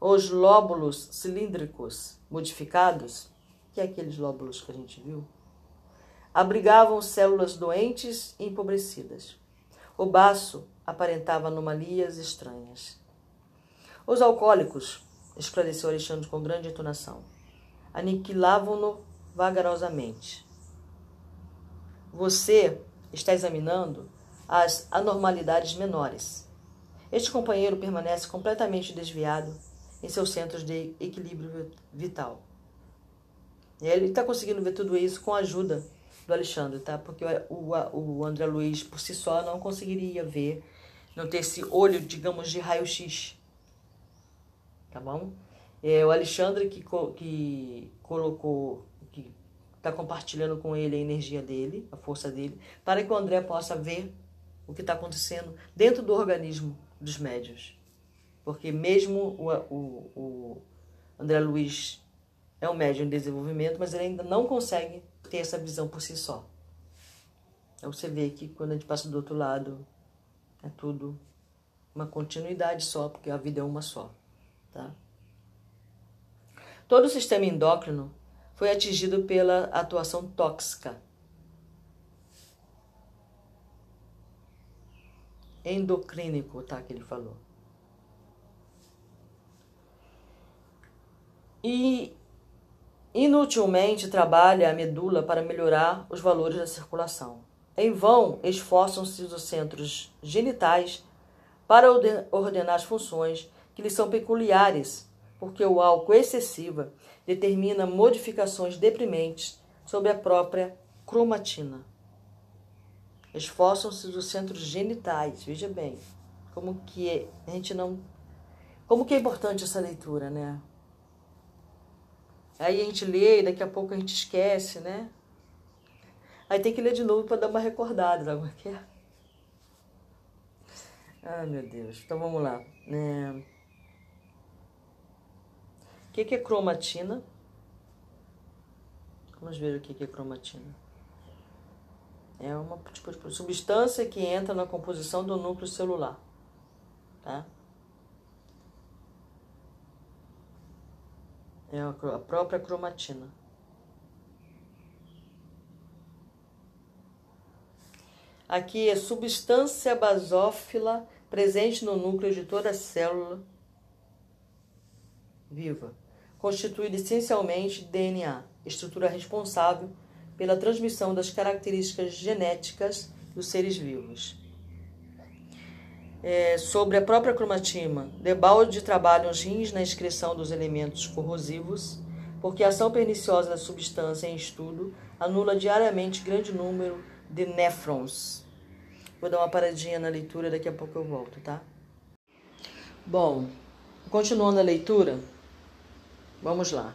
S1: Os lóbulos cilíndricos modificados que é aqueles lóbulos que a gente viu, abrigavam células doentes e empobrecidas. O baço aparentava anomalias estranhas. Os alcoólicos, esclareceu Alexandre com grande entonação, aniquilavam-no vagarosamente. Você está examinando as anormalidades menores. Este companheiro permanece completamente desviado em seus centros de equilíbrio vital. Ele está conseguindo ver tudo isso com a ajuda do Alexandre, tá? Porque o, o, André Luiz por si só não conseguiria ver, não ter esse olho, digamos, de raio-x. Tá bom? É o Alexandre que, que colocou, está compartilhando com ele a energia dele, a força dele, para que o André possa ver o que está acontecendo dentro do organismo dos médios. Porque mesmo o, o, o André Luiz é um médium em desenvolvimento, mas ele ainda não consegue ter essa visão por si só. Então você vê que quando a gente passa do outro lado, é tudo uma continuidade só, porque a vida é uma só. Tá? Todo o sistema endócrino foi atingido pela atuação tóxica. Endocrínico, tá? Que ele falou. E Inutilmente trabalha a medula para melhorar os valores da circulação. Em vão esforçam-se os centros genitais para ordenar as funções que lhes são peculiares, porque o álcool excessivo determina modificações deprimentes sobre a própria cromatina. Esforçam-se os centros genitais, veja bem, como que é, a gente não, como que é importante essa leitura, né? Aí a gente lê e daqui a pouco a gente esquece, né? Aí tem que ler de novo para dar uma recordada, sabe como é que é? Ai, meu Deus. Então vamos lá. É... O que é cromatina? Vamos ver o que é cromatina. É uma tipo de substância que entra na composição do núcleo celular. Tá? É a própria cromatina. Aqui é substância basófila presente no núcleo de toda célula viva, constituído essencialmente DNA, estrutura responsável pela transmissão das características genéticas dos seres vivos. É, sobre a própria cromatima, debalde trabalham os rins na excreção dos elementos corrosivos, porque a ação perniciosa da substância em estudo anula diariamente grande número de néfrons. Vou dar uma paradinha na leitura, daqui a pouco eu volto, tá? Bom, continuando a leitura, vamos lá.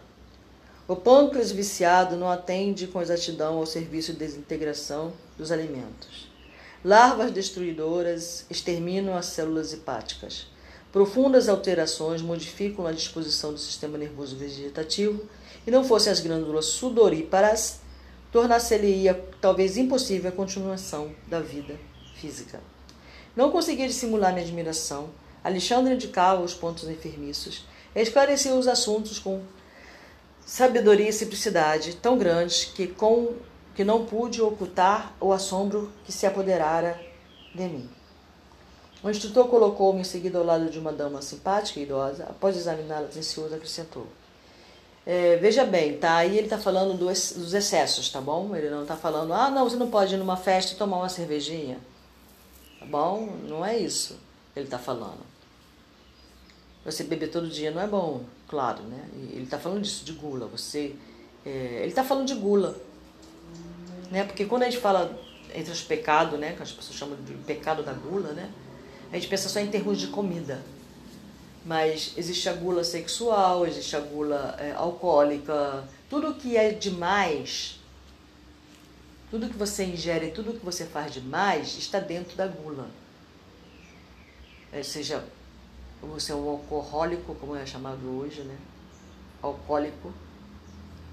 S1: O pâncreas viciado não atende com exatidão ao serviço de desintegração dos alimentos. Larvas destruidoras exterminam as células hepáticas. Profundas alterações modificam a disposição do sistema nervoso vegetativo e não fossem as glândulas sudoríparas, tornar-se-ia talvez impossível a continuação da vida física. Não conseguia dissimular minha admiração. Alexandre indicava os pontos enfermiços, esclarecia os assuntos com sabedoria e simplicidade tão grandes que com que não pude ocultar o assombro que se apoderara de mim. O instrutor colocou-me em seguida ao lado de uma dama simpática e idosa. Após examiná-la atencioso, acrescentou: é, Veja bem, tá? Aí ele está falando do, dos excessos, tá bom? Ele não está falando, ah, não, você não pode ir numa festa e tomar uma cervejinha. Tá bom? Não é isso que ele está falando. Você beber todo dia não é bom, claro, né? Ele está falando disso, de gula. Você, é, ele está falando de gula, né? Porque quando a gente fala entre os pecados, né? Que as pessoas chamam de pecado da gula, né? A gente pensa só em termos de comida. Mas existe a gula sexual, existe a gula é, alcoólica, tudo que é demais, tudo que você ingere, tudo que você faz demais está dentro da gula. É, seja você é um alcoólico, como é chamado hoje, né? Alcoólico.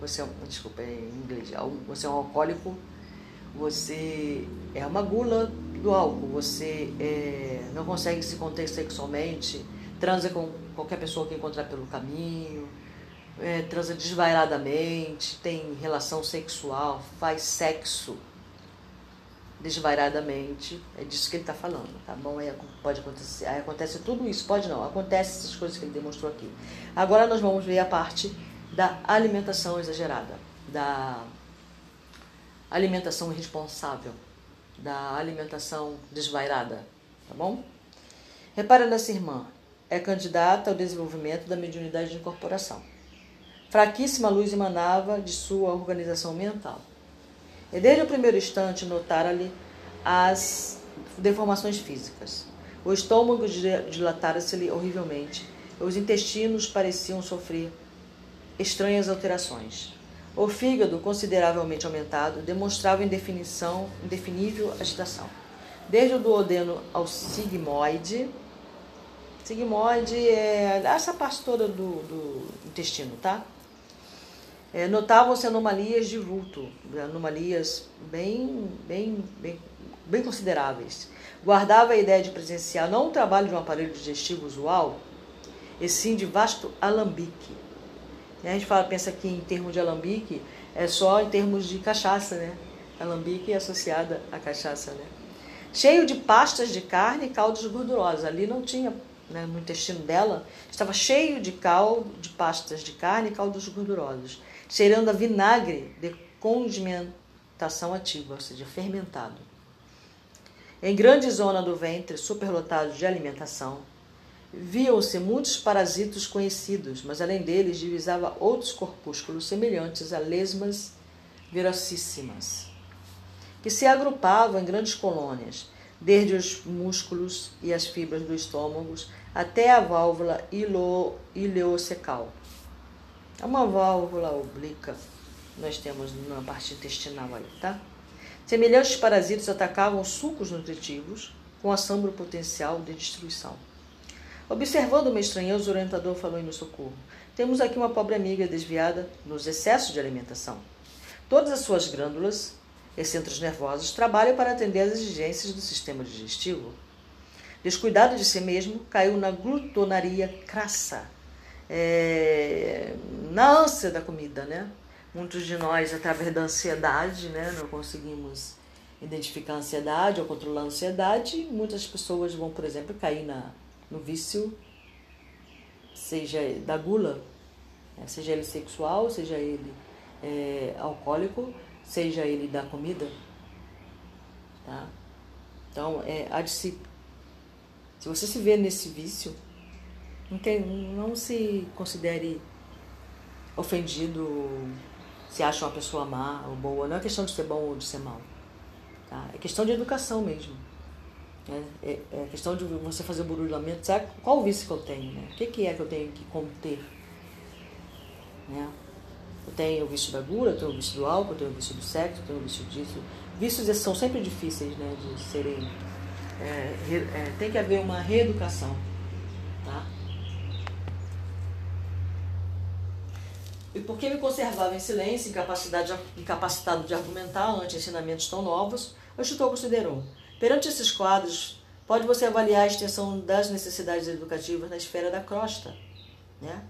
S1: Você é um, desculpa, é em inglês. Você é um alcoólico, você é uma gula do álcool, você é, não consegue se conter sexualmente, transa com qualquer pessoa que encontrar pelo caminho, é, transa desvairadamente, tem relação sexual, faz sexo desvairadamente. É disso que ele está falando, tá bom? Aí pode acontecer, aí acontece tudo isso, pode não, acontece essas coisas que ele demonstrou aqui. Agora nós vamos ver a parte da alimentação exagerada, da alimentação irresponsável, da alimentação desvairada, tá bom? Repara nessa irmã, é candidata ao desenvolvimento da mediunidade de incorporação. Fraquíssima luz emanava de sua organização mental e desde o primeiro instante notara-lhe as deformações físicas. O estômago dilatara-se-lhe horrivelmente. Os intestinos pareciam sofrer estranhas alterações. O fígado, consideravelmente aumentado, demonstrava indefinição, indefinível agitação. Desde o duodeno ao sigmoide, sigmoide é essa parte toda do, do intestino, tá? É, notavam-se anomalias de vulto, anomalias bem, bem, bem, bem consideráveis. Guardava a ideia de presenciar não o trabalho de um aparelho digestivo usual, e sim de vasto alambique. A gente fala, pensa que em termos de alambique é só em termos de cachaça, né? Alambique associada à cachaça, né? Cheio de pastas de carne e caldos gordurosos. Ali não tinha, né, no intestino dela, estava cheio de caldo, de pastas de carne e caldos gordurosos cheirando a vinagre de condimentação ativa, ou seja, fermentado. Em grande zona do ventre, superlotado de alimentação, viam-se muitos parasitos conhecidos, mas além deles divisava outros corpúsculos semelhantes a lesmas virocíssimas, que se agrupavam em grandes colônias, desde os músculos e as fibras do estômago até a válvula ileocecal. É uma válvula oblíqua nós temos na parte intestinal aí, tá? Semelhantes parasitas atacavam sucos nutritivos com assombro potencial de destruição. Observando uma estranheza, o orientador falou em meu socorro. Temos aqui uma pobre amiga desviada nos excessos de alimentação. Todas as suas glândulas e centros nervosos trabalham para atender às exigências do sistema digestivo. Descuidado de si mesmo, caiu na glutonaria crassa, é, na ânsia da comida, né? Muitos de nós, através da ansiedade, né, não conseguimos identificar a ansiedade ou controlar a ansiedade. Muitas pessoas vão, por exemplo, cair na, no vício, seja da gula, né? seja ele sexual, seja ele é, alcoólico, seja ele da comida. Tá? Então, é, de se, se você se vê nesse vício, não, se considere ofendido se acha uma pessoa má ou boa. Não é questão de ser bom ou de ser mal. Tá? É questão de educação mesmo. Né? É, é questão de você fazer o burlamento. Sabe qual o vício que eu tenho? Né? O que, que é que eu tenho que conter? Né? Eu tenho o vício da gula, eu tenho o vício do álcool, eu tenho o vício do sexo, eu tenho o vício disso. Vícios são sempre difíceis né, de serem. É, é, tem que haver uma reeducação. Tá? E porque me conservava em silêncio, incapacitado de argumentar ante ensinamentos tão novos, o instrutor considerou: perante esses quadros, pode você avaliar a extensão das necessidades educativas na esfera da crosta, né?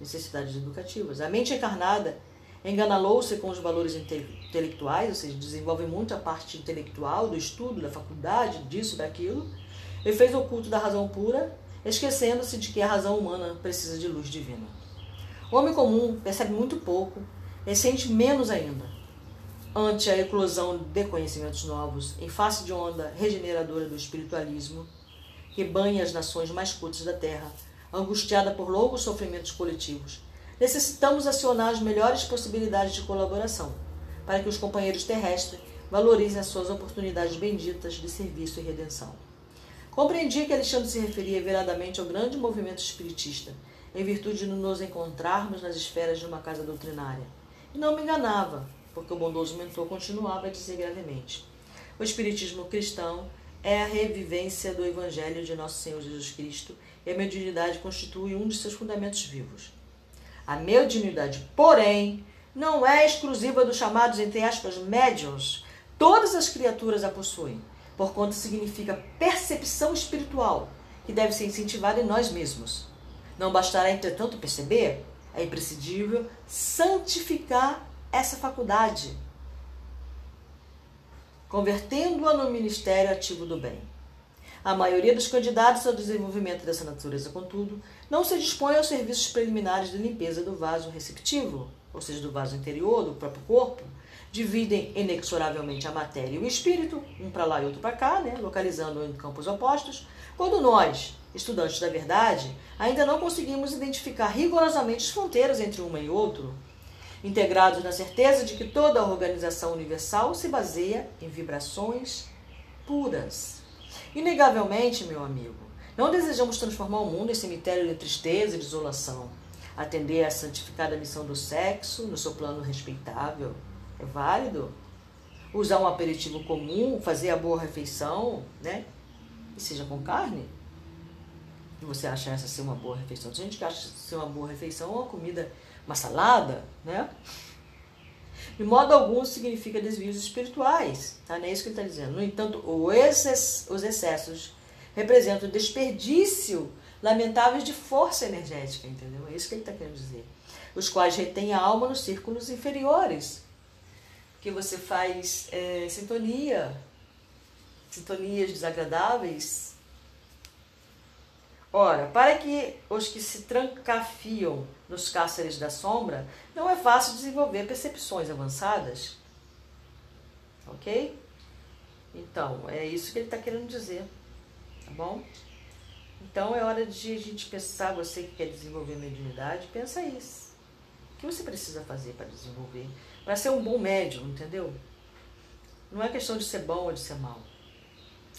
S1: necessidades educativas. A mente encarnada enganalou-se com os valores intelectuais, ou seja, desenvolve muito a parte intelectual do estudo, da faculdade, disso, daquilo, e fez o culto da razão pura, esquecendo-se de que a razão humana precisa de luz divina. O homem comum percebe muito pouco e sente menos ainda ante a eclosão de conhecimentos novos em face de onda regeneradora do espiritualismo que banha as nações mais cultas da Terra angustiada por longos sofrimentos coletivos, necessitamos acionar as melhores possibilidades de colaboração para que os companheiros terrestres valorizem as suas oportunidades benditas de serviço e redenção. Compreendia que Alexandre se referia veladamente ao grande movimento espiritista, em virtude de nos encontrarmos nas esferas de uma casa doutrinária. E não me enganava, porque o bondoso mentor continuava a dizer gravemente: o espiritismo cristão é a revivência do Evangelho de Nosso Senhor Jesus Cristo e a mediunidade constitui um de seus fundamentos vivos. A mediunidade, porém, não é exclusiva dos chamados, entre aspas, médiums. Todas as criaturas a possuem, porquanto significa percepção espiritual, que deve ser incentivada em nós mesmos. Não bastará, entretanto, perceber, é imprescindível santificar essa faculdade, convertendo-a no ministério ativo do bem. A maioria dos candidatos ao desenvolvimento dessa natureza, contudo, não se dispõe aos serviços preliminares de limpeza do vaso receptivo, ou seja, do vaso interior, do próprio corpo, dividem inexoravelmente a matéria e o espírito, um para lá e outro para cá, né, localizando em campos opostos, quando nós, estudantes da verdade, ainda não conseguimos identificar rigorosamente as fronteiras entre uma e outro, integrados na certeza de que toda a organização universal se baseia em vibrações puras. Inegavelmente, meu amigo, não desejamos transformar o mundo em cemitério de tristeza e desolação. Atender à santificada missão do sexo no seu plano respeitável é válido. Usar um aperitivo comum, fazer a boa refeição, né? E seja com carne. Você acha essa ser uma boa refeição? Tem gente que acha ser uma boa refeição uma comida, uma salada, né? De modo algum significa desvios espirituais. Tá? Não é isso que ele está dizendo. No entanto, os excessos representam desperdício lamentáveis de força energética, entendeu? É isso que ele está querendo dizer. Os quais retêm a alma nos círculos inferiores. Que você faz é, sintonia, sintonias desagradáveis. Ora, para que os que se trancafiam nos cárceres da sombra, não é fácil desenvolver percepções avançadas. Ok? Então, é isso que ele está querendo dizer. Tá bom? Então é hora de a gente pensar, você que quer desenvolver mediunidade, pensa isso. O que você precisa fazer para desenvolver? Para ser um bom médium, entendeu? Não é questão de ser bom ou de ser mal.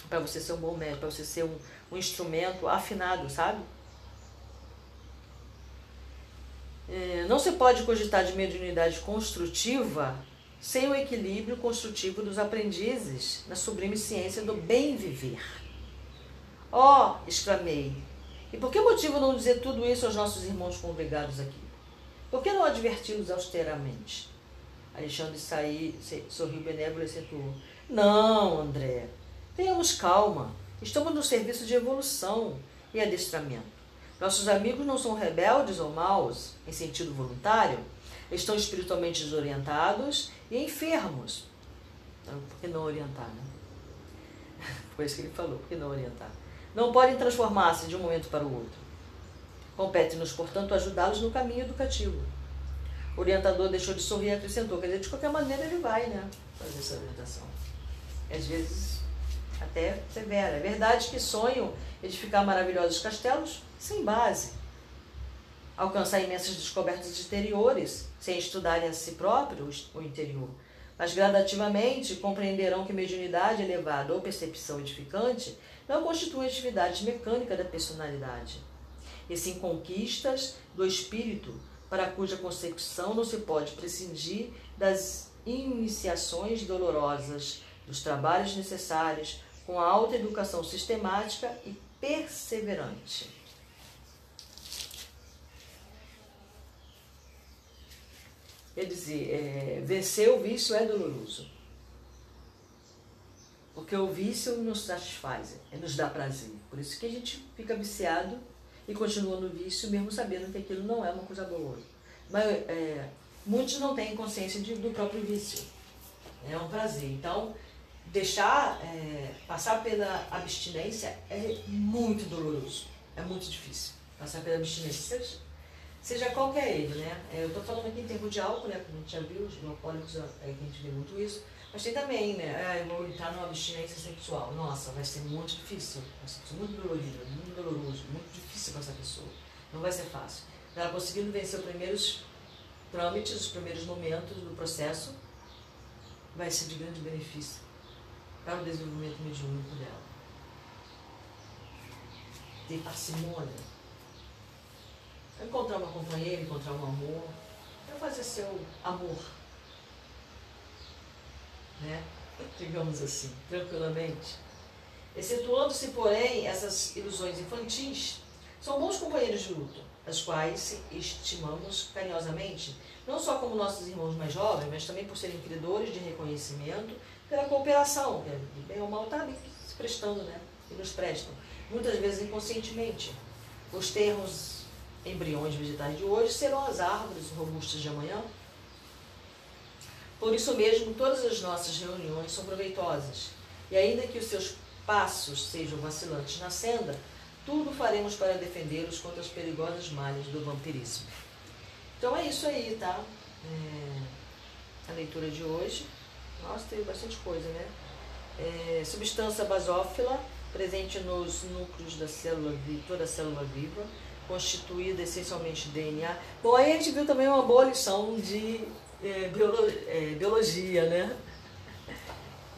S1: Para você ser um bom médium, para você ser um, um instrumento afinado, sabe? É, não se pode cogitar de mediunidade construtiva sem o equilíbrio construtivo dos aprendizes na sublime ciência do bem viver. Ó, oh, exclamei, e por que motivo não dizer tudo isso aos nossos irmãos congregados aqui? Por que não adverti-los austeramente? Alexandre saí, sorriu benévolo e acentuou. Não, André, tenhamos calma. Estamos no serviço de evolução e adestramento. Nossos amigos não são rebeldes ou maus em sentido voluntário, estão espiritualmente desorientados e enfermos. Então, por que não orientar, né? Foi isso que ele falou, por que não orientar? Não podem transformar-se de um momento para o outro. Compete-nos, portanto, ajudá-los no caminho educativo. O orientador deixou de sorrir e acrescentou, quer dizer, de qualquer maneira ele vai, né, fazer essa orientação. Às vezes até severa. É verdade que sonham edificar maravilhosos castelos sem base, alcançar imensas descobertas exteriores, sem estudarem a si próprios o interior. Mas gradativamente compreenderão que mediunidade elevada ou percepção edificante não constitui atividade mecânica da personalidade, e sim conquistas do espírito, para cuja consecução não se pode prescindir das iniciações dolorosas, dos trabalhos necessários, com a alta educação sistemática e perseverante. Quer dizer, é, vencer o vício é doloroso. Porque o vício nos satisfaz, é, nos dá prazer. Por isso que a gente fica viciado e continua no vício, mesmo sabendo que aquilo não é uma coisa boa. Mas é, muitos não têm consciência de, do próprio vício. É um prazer. Então, deixar, é, passar pela abstinência é muito doloroso. É muito difícil. Passar pela abstinência, seja, seja qualquer ele, né? É, eu estou falando aqui em tempo de álcool, né? Como a gente já viu, os alcoólicos, é, a gente vê muito isso. Mas tem também, né? Ah, eu vou entrar numa abstinência sexual. Nossa, vai ser muito difícil. Vai ser muito dolorido, muito doloroso, muito difícil para essa pessoa. Não vai ser fácil. Ela conseguindo vencer os primeiros trâmites, os primeiros momentos do processo, vai ser de grande benefício para o desenvolvimento mediúnico dela. Ter parcimônia. Encontrar uma companheira, encontrar um amor, para fazer seu amor. Né? Digamos assim, tranquilamente. Excetuando-se, porém, essas ilusões infantis, são bons companheiros de luta, as quais estimamos carinhosamente, não só como nossos irmãos mais jovens, mas também por serem credores de reconhecimento pela cooperação, é, bem ou mal está ali se prestando, né? E nos prestam. Muitas vezes inconscientemente. Os termos embriões vegetais de hoje serão as árvores robustas de amanhã. Por isso mesmo, todas as nossas reuniões são proveitosas. E ainda que os seus passos sejam vacilantes na senda, tudo faremos para defendê-los contra as perigosas malhas do vampirismo. Então é isso aí, tá? É a leitura de hoje. Nossa, tem bastante coisa, né? É, substância basófila, presente nos núcleos da célula, de toda a célula viva, constituída essencialmente de DNA. Bom, aí a gente viu também uma boa lição de é, biolo, é, biologia, né?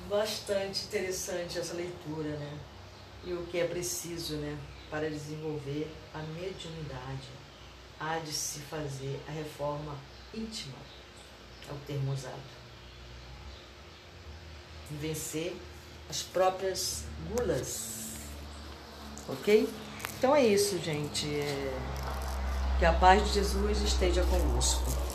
S1: Bastante interessante essa leitura, né? E o que é preciso, né? Para desenvolver a mediunidade. Há de se fazer a reforma íntima, é o termo usado vencer as próprias gulas. Ok? Então é isso, gente. É... Que a paz de Jesus esteja convosco.